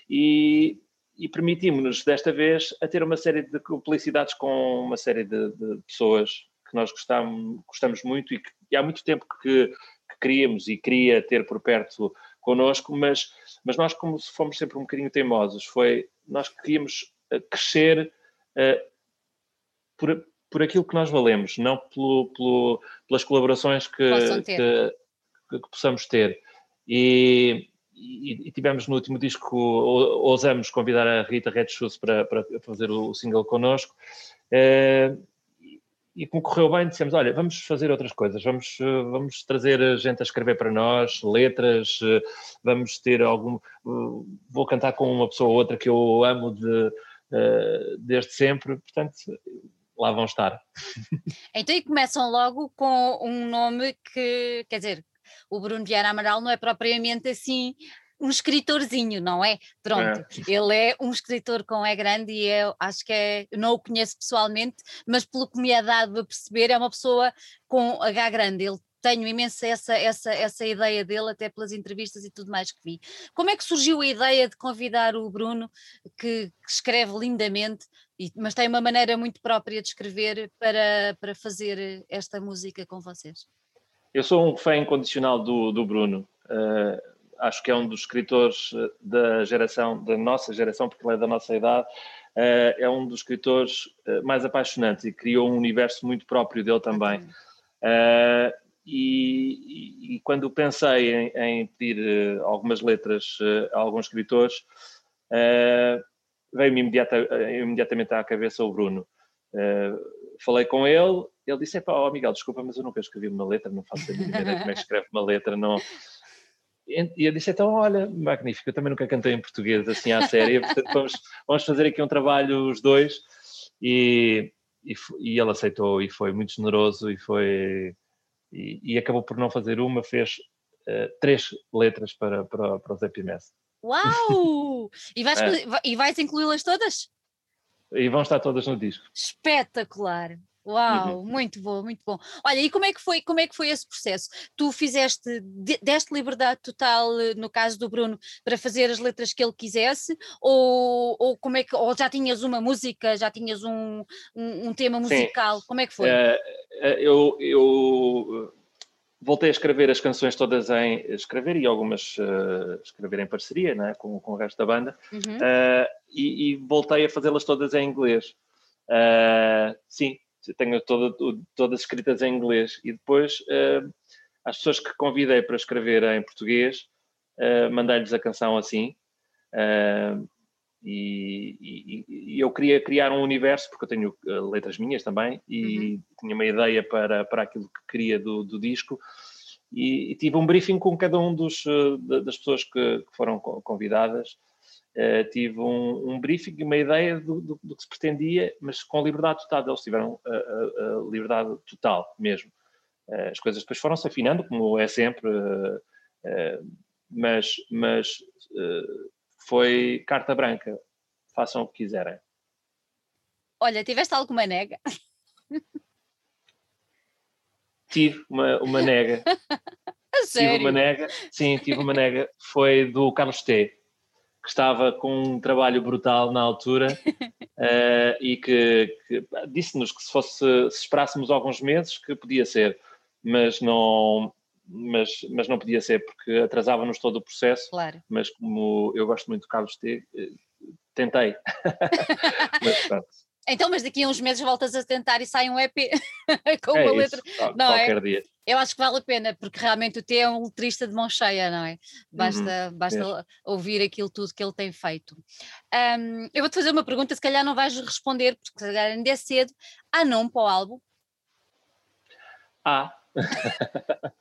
e, e permitimos-nos, desta vez, a ter uma série de publicidades com uma série de, de pessoas que nós gostamos, gostamos muito e que e há muito tempo que, que queríamos e queria ter por perto connosco, mas, mas nós como fomos sempre um bocadinho teimosos, foi, nós queríamos eh, crescer uh, por, por aquilo que nós valemos, não pelo, pelo pelas colaborações que, que, que, que, possamos ter. E, e, e, tivemos no último disco, ousamos convidar a Rita Red Shoes para, para fazer o, single connosco. Uh, e como correu bem, dissemos: olha, vamos fazer outras coisas, vamos, vamos trazer gente a escrever para nós, letras, vamos ter algum. Vou cantar com uma pessoa ou outra que eu amo de, desde sempre, portanto, lá vão estar.
Então, e começam logo com um nome que, quer dizer, o Bruno Vieira Amaral não é propriamente assim um escritorzinho, não é? Pronto, é. ele é um escritor com é grande e eu acho que é, não o conheço pessoalmente, mas pelo que me é dado a perceber, é uma pessoa com H grande, ele tenho imensa essa, essa, essa ideia dele, até pelas entrevistas e tudo mais que vi. Como é que surgiu a ideia de convidar o Bruno, que, que escreve lindamente, e, mas tem uma maneira muito própria de escrever para, para fazer esta música com vocês?
Eu sou um fã incondicional do, do Bruno. Uh, acho que é um dos escritores eh, da geração, da nossa geração, porque ele é da nossa idade, uh, é um dos escritores uh, mais apaixonantes e criou um universo muito próprio dele também. E, e, e, quando pensei em, em pedir algumas letras a alguns escritores, veio-me imediata, imediatamente à cabeça o Bruno. falei com ele ele disse: pá, oh, Miguel, desculpa, mas eu nunca escrevi uma letra, não faço a mínima ideia como é que escreve uma letra, não. E eu disse: então, olha, magnífico, eu também nunca cantei em português assim à série, portanto vamos, vamos fazer aqui um trabalho os dois. E, e, e ele aceitou e foi muito generoso e foi. E, e acabou por não fazer uma, fez uh, três letras para, para, para os EPMS.
Uau! E vais, é. e vais incluí-las todas?
E vão estar todas no disco.
Espetacular! Uau, uhum. muito bom, muito bom. Olha, e como é que foi, como é que foi esse processo? Tu fizeste, deste liberdade total, eh, no caso do Bruno, para fazer as letras que ele quisesse, ou, ou como é que, ou já tinhas uma música, já tinhas um, um, um tema musical, Sim. como é que foi? Uh,
eu, eu voltei a escrever as canções todas em escrever e algumas uh, escrever em parceria né, com, com o resto da banda uhum. uh, e, e, voltei a fazê-las todas em inglês. Uh, sim, tenho toda, todas escritas em inglês. E depois uh, as pessoas que convidei para escrever em português uh, mandei-lhes a canção assim. Uh, e, e, e, eu queria criar um universo porque eu tenho uh, letras minhas também e uhum. tinha uma ideia para, para aquilo que queria do, do disco. E, e, tive um briefing com cada um dos, das pessoas que, que foram convidadas Uh, tive um, um, briefing, uma ideia do, do, do, que se pretendia, mas com liberdade total. Eles tiveram a, a, a liberdade total mesmo. As coisas depois foram-se afinando, como é sempre, mas, mas foi carta branca. Façam o que quiserem.
Olha, tiveste alguma nega?
Tive uma, uma nega. Tive uma nega, sim, tive uma nega. Foi do Carlos T que estava com um trabalho brutal na altura uh, e que, que disse-nos que se fosse se esperássemos alguns meses que podia ser, mas não mas, mas não podia ser porque atrasava-nos todo o processo.
Claro.
Mas como eu gosto muito do Carlos T, eh, tentei.
mas pronto. Então, mas daqui a uns meses voltas a tentar e sai um EP com é uma letra.
não é? qualquer dia.
Eu acho que vale a pena, porque realmente o T é um letrista de mão cheia, não é? Basta, uhum, basta é. ouvir aquilo tudo que ele tem feito. Um, eu vou-te fazer uma pergunta, se calhar não vais responder, porque se calhar ainda é cedo. Há nome para o álbum?
Há.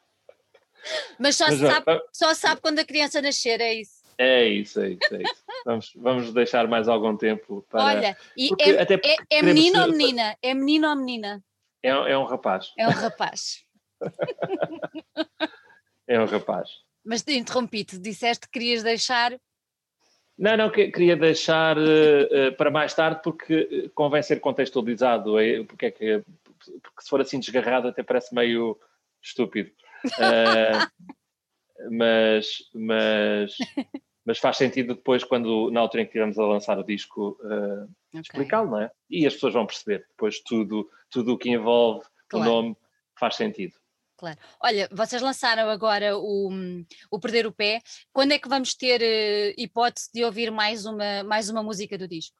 Mas só, Mas, sabe, só sabe quando a criança nascer, é isso.
É isso, é isso, é isso. Vamos, vamos deixar mais algum tempo para.
Olha, e é, é, é menino ou menina? É menino ou menina?
É, é um rapaz.
É um rapaz.
é um rapaz.
Mas interrompi-te, disseste que querias deixar.
Não, não, queria deixar uh, para mais tarde porque convém ser contextualizado. Porque, é que, porque se for assim desgarrado até parece meio estúpido. Uh, mas, mas, mas faz sentido depois, quando na altura em que estivermos a lançar o disco, uh, okay. explicá-lo, não é? E as pessoas vão perceber depois tudo, tudo o que envolve claro. o nome faz sentido.
Claro. Olha, vocês lançaram agora o, o Perder o Pé. Quando é que vamos ter uh, hipótese de ouvir mais uma, mais uma música do disco?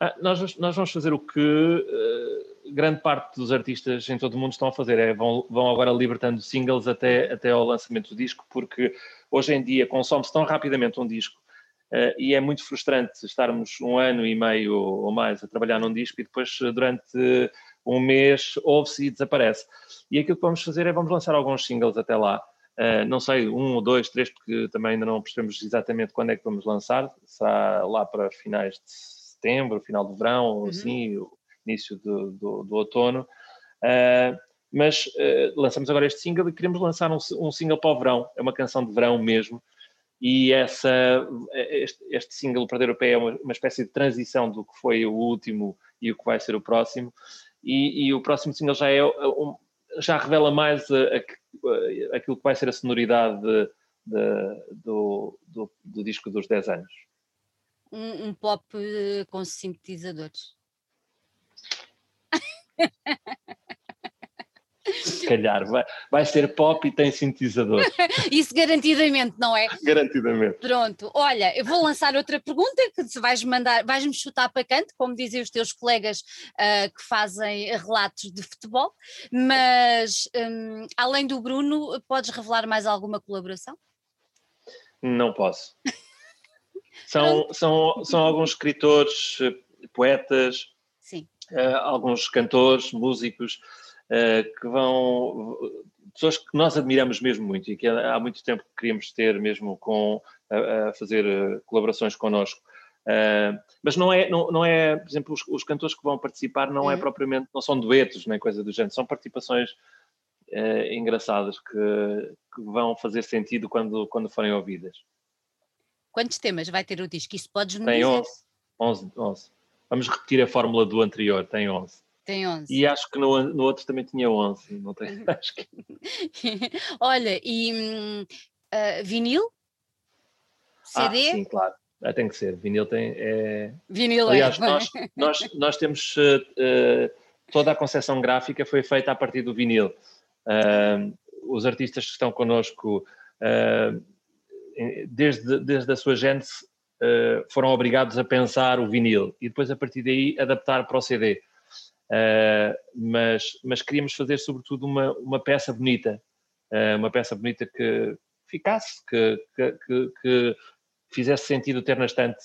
Ah, nós, nós vamos fazer o que, uh, grande parte dos artistas em todo o mundo estão a fazer, é vão, vão agora libertando singles até, até ao lançamento do disco, porque hoje em dia consome-se tão rapidamente um disco uh, e é muito frustrante estarmos um ano e meio ou mais a trabalhar num disco e depois durante um mês ouve-se e desaparece. E aquilo que vamos fazer é vamos lançar alguns singles até lá. Uh, não sei, um ou dois, três, porque também ainda não percebemos exatamente quando é que vamos lançar. Será lá para finais de setembro, final do verão, uhum. assim, início do, do, do outono. Uh, mas uh, lançamos agora este single e queremos lançar um, um, single para o verão. É uma canção de verão mesmo. E essa, este, este single, Perder o Pé, é uma, uma espécie de transição do que foi o último e o que vai ser o próximo. E, e o próximo single já é um, já revela mais a, a, aquilo que vai ser a sonoridade de, de, do, do, do, disco dos 10 anos.
Um, um pop eh, com sintetizadores.
Se calhar, vai, vai ser pop e tem sintetizador.
Isso garantidamente, não é?
Garantidamente.
Pronto, olha, eu vou lançar outra pergunta que se vais mandar, vais-me chutar para canto, como dizem os teus colegas uh, que fazem relatos de futebol, mas um, além do Bruno, podes revelar mais alguma colaboração?
Não posso. São, são, são alguns escritores, poetas, uh, alguns cantores, músicos uh, que vão. pessoas que nós admiramos mesmo muito e que há muito tempo queríamos ter mesmo com a, a fazer colaborações connosco. Uh, mas não é, não, não é, por exemplo, os, os, cantores que vão participar não é uhum. propriamente, não são duetos nem coisa do género, são participações uh, engraçadas que, que, vão fazer sentido quando, quando forem ouvidas.
Quantos temas vai ter o disco? Isso podes
me Tem dizer? 11, 11, 11. Vamos repetir a fórmula do anterior, tem 11.
Tem 11.
E acho que no, no outro também tinha 11. Não tem, acho que...
Olha, e uh, vinil? CD?
Ah, sim, claro. Ah, tem que ser. Vinil tem. É...
Vinil
Aliás, é. Nós, nós, nós temos. Uh, toda a concepção gráfica foi feita a partir do vinil. Uh, os artistas que estão connosco, uh, desde, desde a sua gênese, uh, foram obrigados a pensar o vinil e depois, a partir daí, adaptar para o CD. Uh, mas, mas queríamos fazer, sobretudo, uma, uma peça bonita, uh, uma peça bonita que ficasse, que, que, que, que, fizesse sentido ter na estante.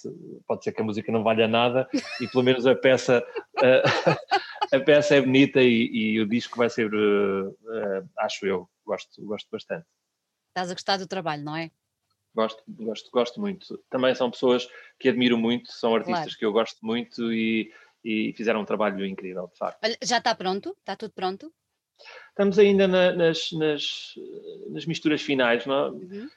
Pode ser que a música não valha nada e pelo menos a peça, a peça é bonita e, e, o disco vai ser, acho eu, gosto, gosto bastante.
Estás a gostar do trabalho, não é?
Gosto, gosto, gosto muito. Também são pessoas que admiro muito, são artistas claro. que eu gosto muito e, e, fizeram um trabalho incrível, de facto.
Olha, já está pronto? Está tudo pronto?
Estamos ainda na, nas, nas, nas, misturas finais. Não? É? Uhum.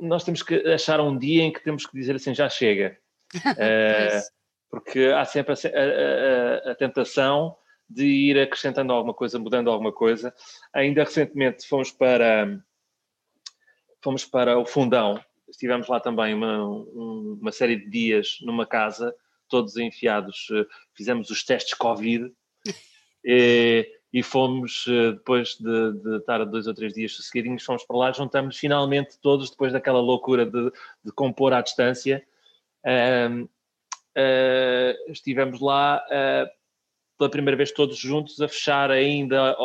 Nós temos que achar um dia em que temos que dizer assim, já chega. uh, porque há sempre a, a, a tentação de ir acrescentando alguma coisa, mudando alguma coisa. Ainda recentemente fomos para fomos para o Fundão, estivemos lá também uma, uma série de dias numa casa, todos enfiados, eh, fizemos os testes Covid e, e fomos, eh, depois de, de, estar dois ou três dias seguidinhos, fomos para lá, juntamos finalmente todos, depois daquela loucura de, de compor à distância, uh, uh, estivemos lá uh, pela primeira vez todos juntos a fechar ainda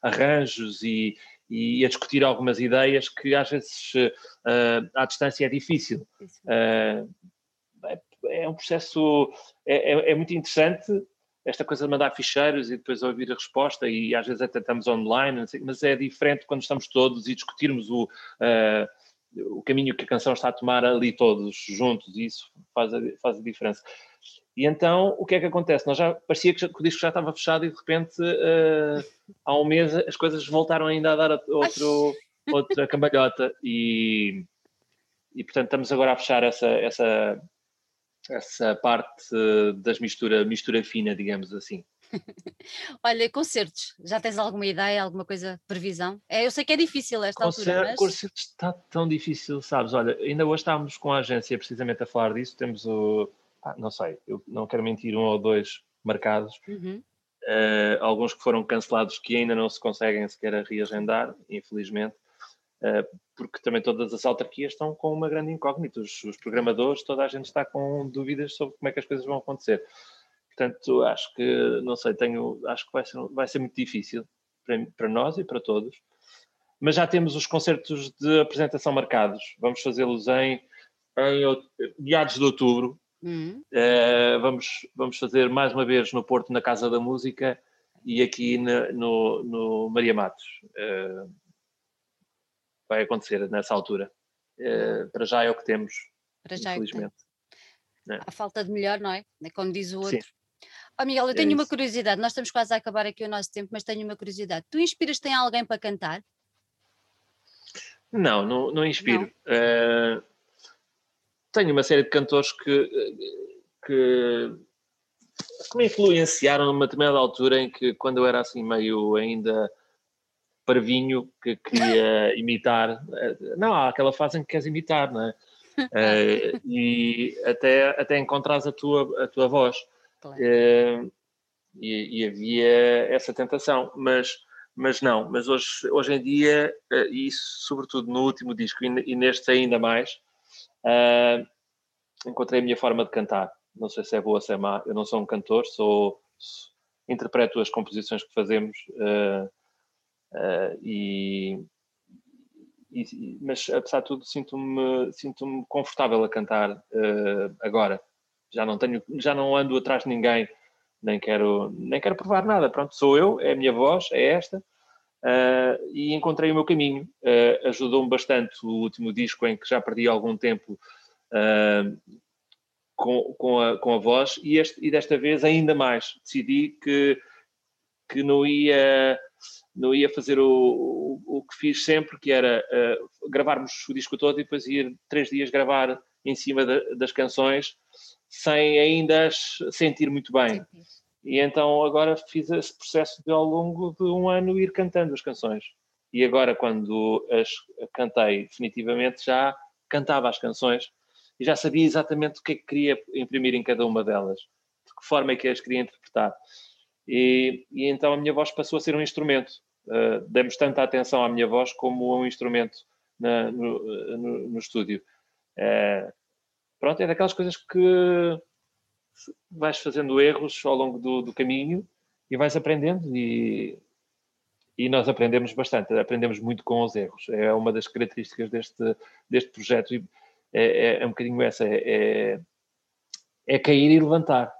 arranjos e, e a discutir algumas ideias que às vezes uh, à distância é difícil. Uh, é um processo, é, é, é, muito interessante esta coisa de mandar ficheiros e depois ouvir a resposta e às vezes até estamos online, sei, mas é diferente quando estamos todos e discutirmos o, uh, o caminho que a canção está a tomar ali todos juntos e isso faz a, faz a diferença. E então, o que é que acontece? Nós já parecia que, o disco já estava fechado e de repente, uh, há um mês, as coisas voltaram ainda a dar outro, outra cambalhota. E, e, portanto, estamos agora a fechar essa, essa, essa parte das mistura, mistura fina, digamos assim.
Olha, concertos, já tens alguma ideia, alguma coisa, previsão? É, eu sei que é difícil esta Concer altura, mas...
Concertos está tão difícil, sabes? Olha, ainda hoje estávamos com a agência precisamente a falar disso, temos o não sei, eu não quero mentir, um ou dois marcados, uhum. uh, alguns que foram cancelados que ainda não se conseguem sequer reagendar, infelizmente, uh, porque também todas as autarquias estão com uma grande incógnita, os, os, programadores, toda a gente está com dúvidas sobre como é que as coisas vão acontecer. Portanto, acho que, não sei, tenho, acho que vai ser, vai ser muito difícil para, para nós e para todos. Mas já temos os concertos de apresentação marcados. Vamos fazê-los em, em meados de outubro. Uhum. Uh, vamos, vamos fazer mais uma vez no Porto, na Casa da Música, e aqui no, no, no Maria Matos. Uh, vai acontecer nessa altura. Uh, para já é o que temos, para já infelizmente.
É A falta de melhor, não é? É como diz o outro. Sim. Oh, Miguel, eu é tenho é uma curiosidade. Nós estamos quase a acabar aqui o nosso tempo, mas tenho uma curiosidade. Tu inspiras-te em alguém para cantar?
Não, não, não inspiro. Não. Uh, tenho uma série de cantores que, que, que me influenciaram numa determinada altura em que, quando eu era assim meio ainda parvinho, que queria imitar. Não, há aquela fase em que queres imitar, não é? Uh, e até, até encontrares a tua, a tua voz. Claro. Uh, e, e, havia essa tentação, mas, mas não, mas hoje, hoje em dia, uh, e sobretudo no último disco e, e neste ainda mais, encontrei a minha forma de cantar. Não sei se é boa ou se é má, eu não sou um cantor, sou interpreto as composições que fazemos e, e, mas apesar de tudo sinto-me sinto confortável a cantar uh, agora. Já não tenho, já não ando atrás de ninguém, nem quero, nem quero provar nada. Pronto, sou eu, é a minha voz, é esta. Uh, e encontrei o meu caminho. Uh, Ajudou-me bastante o último disco em que já perdi algum tempo com, com, a, com a voz e, este, e desta vez ainda mais. Decidi que, que não ia não ia fazer o, o, o que fiz sempre, que era uh, gravarmos o disco todo e depois ir três dias gravar em cima de, das canções, sem ainda as sentir muito bem. E então agora fiz esse processo de ao longo de um ano ir cantando as canções. E agora, quando as cantei definitivamente, já cantava as canções e já sabia exatamente o que é que queria imprimir em cada uma delas, de que forma é que as queria interpretar. E, e então a minha voz passou a ser um instrumento uh, demos tanta atenção à minha voz como um instrumento na, no, no, no, estúdio. Uh, pronto, é daquelas coisas que vais fazendo erros ao longo do, do caminho e vais aprendendo e, e nós aprendemos bastante, aprendemos muito com os erros. É uma das características deste, deste projeto e é, é, é um bocadinho essa, é, é, é cair e levantar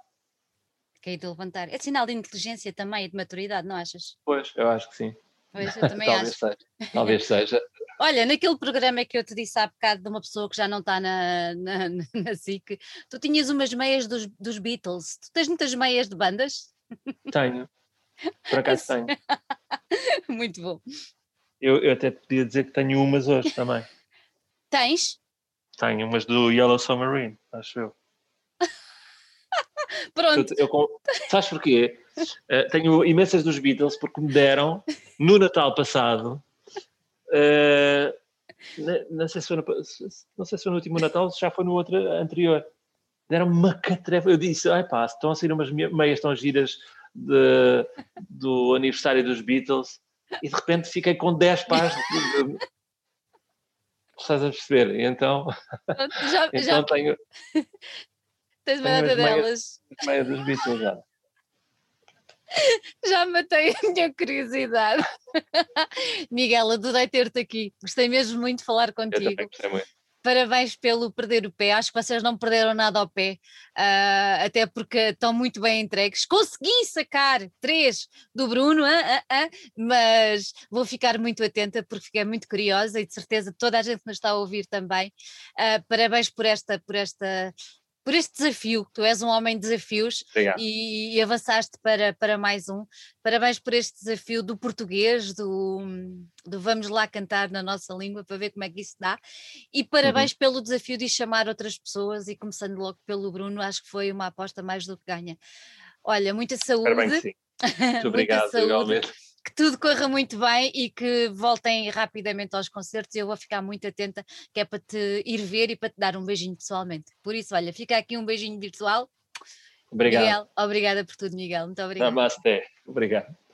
cair de levantar. É sinal de inteligência também e de maturidade, não achas?
Pois, eu acho que sim.
Pois, eu também
Talvez
acho.
Seja. Talvez seja.
Olha, naquele programa que eu te disse há bocado de uma pessoa que já não está na, na, na SIC, tu tinhas umas meias dos, dos Beatles. Tu tens muitas meias de bandas?
Tenho. Por acaso tenho.
Muito bom.
Eu, eu até podia dizer que tenho umas hoje também.
Tens?
Tenho umas do Yellow Submarine, acho eu.
Pronto.
Eu, eu, sabes porquê? Uh, tenho imensas dos Beatles porque me deram no Natal passado. Uh, não, sei se foi no, não sei se foi no último Natal, se já foi no outro anterior. Deram uma catrefa. Eu disse: ai pá, estão a sair umas meias tão giras de, do aniversário dos Beatles e de repente fiquei com 10 pares de, Estás a perceber? Então, já, então já, tenho.
Tens uma data delas.
Meia dos Beatles já.
Já matei a minha curiosidade. Miguel, adorei ter-te aqui. Gostei mesmo muito de falar contigo. Parabéns pelo perder o pé. Acho que vocês não perderam nada ao pé, uh, até porque estão muito bem entregues. Consegui sacar três do Bruno, uh, uh, mas vou ficar muito atenta porque fiquei muito curiosa e de certeza toda a gente nos está a ouvir também. parabéns por esta, por esta por este desafio. Tu és um homem de desafios e, e, avançaste para, para mais um. Parabéns por este desafio do português, do, do vamos lá cantar na nossa língua para ver como é que isso dá. E parabéns uhum. pelo desafio de chamar outras pessoas e começando logo pelo Bruno, acho que foi uma aposta mais do que ganha. Olha, muita saúde.
Parabéns, sim. Muito obrigado, igualmente
que tudo corra muito bem e que voltem rapidamente aos concertos. Eu vou ficar muito atenta, que é para te ir ver e para te dar um beijinho pessoalmente. Por isso, olha, fica aqui um beijinho virtual.
Obrigado.
Miguel, obrigada por tudo, Miguel. Muito obrigada.
Namaste. Obrigado.